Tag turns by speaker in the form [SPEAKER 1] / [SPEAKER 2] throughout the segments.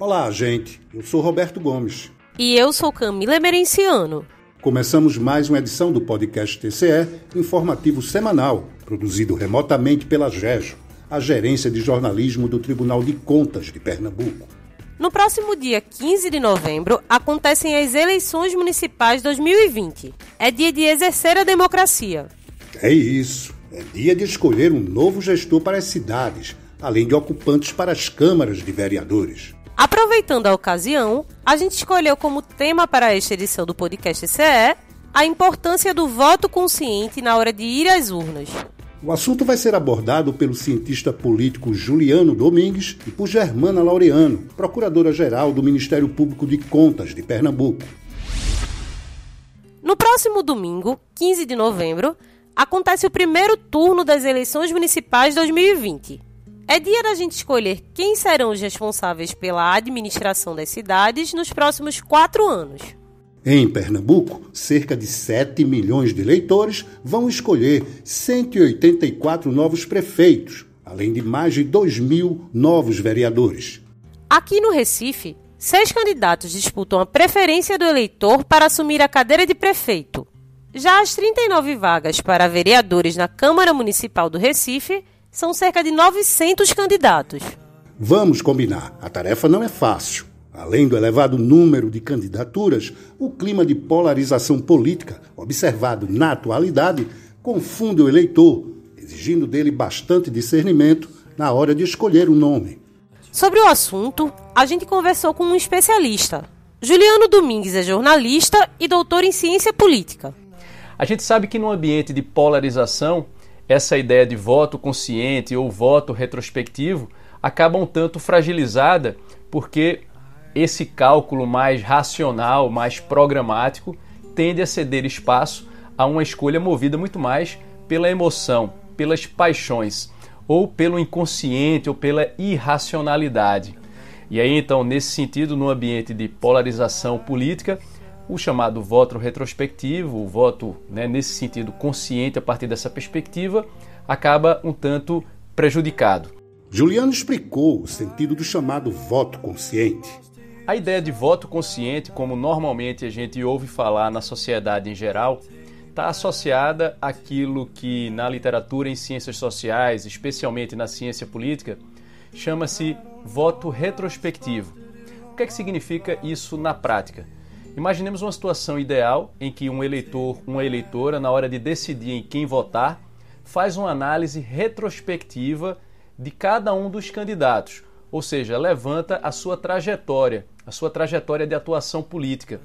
[SPEAKER 1] Olá, gente. Eu sou Roberto Gomes.
[SPEAKER 2] E eu sou Camila Emerenciano.
[SPEAKER 1] Começamos mais uma edição do podcast TCE, informativo semanal, produzido remotamente pela GEJO, a Gerência de Jornalismo do Tribunal de Contas de Pernambuco.
[SPEAKER 2] No próximo dia 15 de novembro, acontecem as eleições municipais 2020. É dia de exercer a democracia.
[SPEAKER 1] É isso. É dia de escolher um novo gestor para as cidades, além de ocupantes para as câmaras de vereadores.
[SPEAKER 2] Aproveitando a ocasião, a gente escolheu como tema para esta edição do podcast CE a importância do voto consciente na hora de ir às urnas.
[SPEAKER 1] O assunto vai ser abordado pelo cientista político Juliano Domingues e por Germana Laureano, procuradora-geral do Ministério Público de Contas de Pernambuco.
[SPEAKER 2] No próximo domingo, 15 de novembro, acontece o primeiro turno das eleições municipais 2020. É dia da gente escolher quem serão os responsáveis pela administração das cidades nos próximos quatro anos.
[SPEAKER 1] Em Pernambuco, cerca de 7 milhões de eleitores vão escolher 184 novos prefeitos, além de mais de 2 mil novos vereadores.
[SPEAKER 2] Aqui no Recife, seis candidatos disputam a preferência do eleitor para assumir a cadeira de prefeito. Já as 39 vagas para vereadores na Câmara Municipal do Recife são cerca de 900 candidatos.
[SPEAKER 1] Vamos combinar, a tarefa não é fácil. Além do elevado número de candidaturas, o clima de polarização política, observado na atualidade, confunde o eleitor, exigindo dele bastante discernimento na hora de escolher o um nome.
[SPEAKER 2] Sobre o assunto, a gente conversou com um especialista. Juliano Domingues é jornalista e doutor em ciência política.
[SPEAKER 3] A gente sabe que no ambiente de polarização, essa ideia de voto consciente ou voto retrospectivo acaba um tanto fragilizada porque esse cálculo mais racional, mais programático, tende a ceder espaço a uma escolha movida muito mais pela emoção, pelas paixões, ou pelo inconsciente ou pela irracionalidade. E aí, então, nesse sentido, no ambiente de polarização política, o chamado voto retrospectivo, o voto né, nesse sentido consciente a partir dessa perspectiva, acaba um tanto prejudicado.
[SPEAKER 1] Juliano explicou o sentido do chamado voto consciente.
[SPEAKER 3] A ideia de voto consciente, como normalmente a gente ouve falar na sociedade em geral, está associada àquilo que na literatura em ciências sociais, especialmente na ciência política, chama-se voto retrospectivo. O que é que significa isso na prática? Imaginemos uma situação ideal em que um eleitor, uma eleitora, na hora de decidir em quem votar, faz uma análise retrospectiva de cada um dos candidatos, ou seja, levanta a sua trajetória, a sua trajetória de atuação política.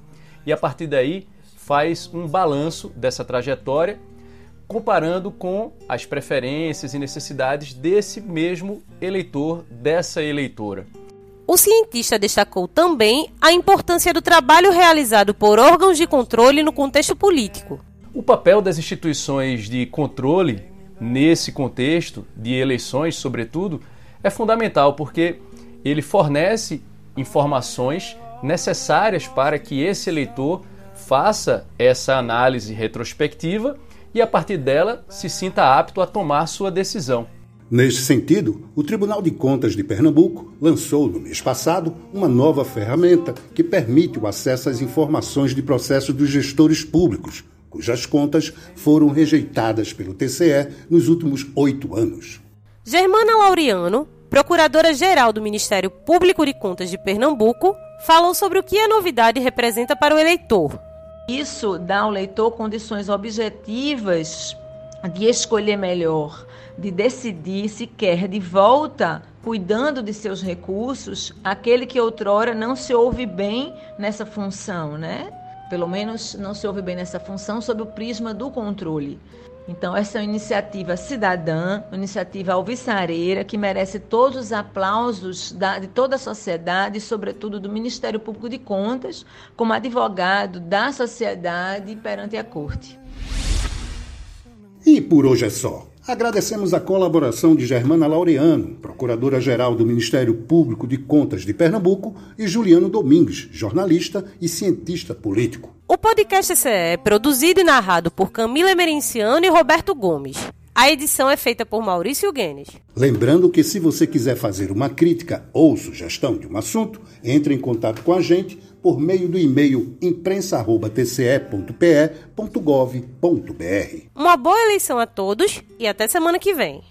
[SPEAKER 3] E a partir daí faz um balanço dessa trajetória, comparando com as preferências e necessidades desse mesmo eleitor, dessa eleitora.
[SPEAKER 2] O cientista destacou também a importância do trabalho realizado por órgãos de controle no contexto político.
[SPEAKER 3] O papel das instituições de controle nesse contexto de eleições, sobretudo, é fundamental porque ele fornece informações necessárias para que esse eleitor faça essa análise retrospectiva e a partir dela se sinta apto a tomar sua decisão.
[SPEAKER 1] Neste sentido, o Tribunal de Contas de Pernambuco lançou no mês passado uma nova ferramenta que permite o acesso às informações de processos dos gestores públicos, cujas contas foram rejeitadas pelo TCE nos últimos oito anos.
[SPEAKER 2] Germana Laureano, procuradora-geral do Ministério Público de Contas de Pernambuco, falou sobre o que a novidade representa para o eleitor.
[SPEAKER 4] Isso dá ao leitor condições objetivas de escolher melhor de decidir se quer de volta, cuidando de seus recursos, aquele que outrora não se ouve bem nessa função, né? Pelo menos não se ouve bem nessa função sob o prisma do controle. Então, essa é uma iniciativa cidadã, uma iniciativa alvissareira, que merece todos os aplausos da, de toda a sociedade, sobretudo do Ministério Público de Contas, como advogado da sociedade perante a Corte.
[SPEAKER 1] E por hoje é só. Agradecemos a colaboração de Germana Laureano, Procuradora-Geral do Ministério Público de Contas de Pernambuco, e Juliano Domingues, jornalista e cientista político.
[SPEAKER 2] O podcast CE é produzido e narrado por Camila Emerenciano e Roberto Gomes. A edição é feita por Maurício Guenes.
[SPEAKER 1] Lembrando que se você quiser fazer uma crítica ou sugestão de um assunto, entre em contato com a gente por meio do e-mail imprensa.tce.pe.gov.br.
[SPEAKER 2] Uma boa eleição a todos e até semana que vem.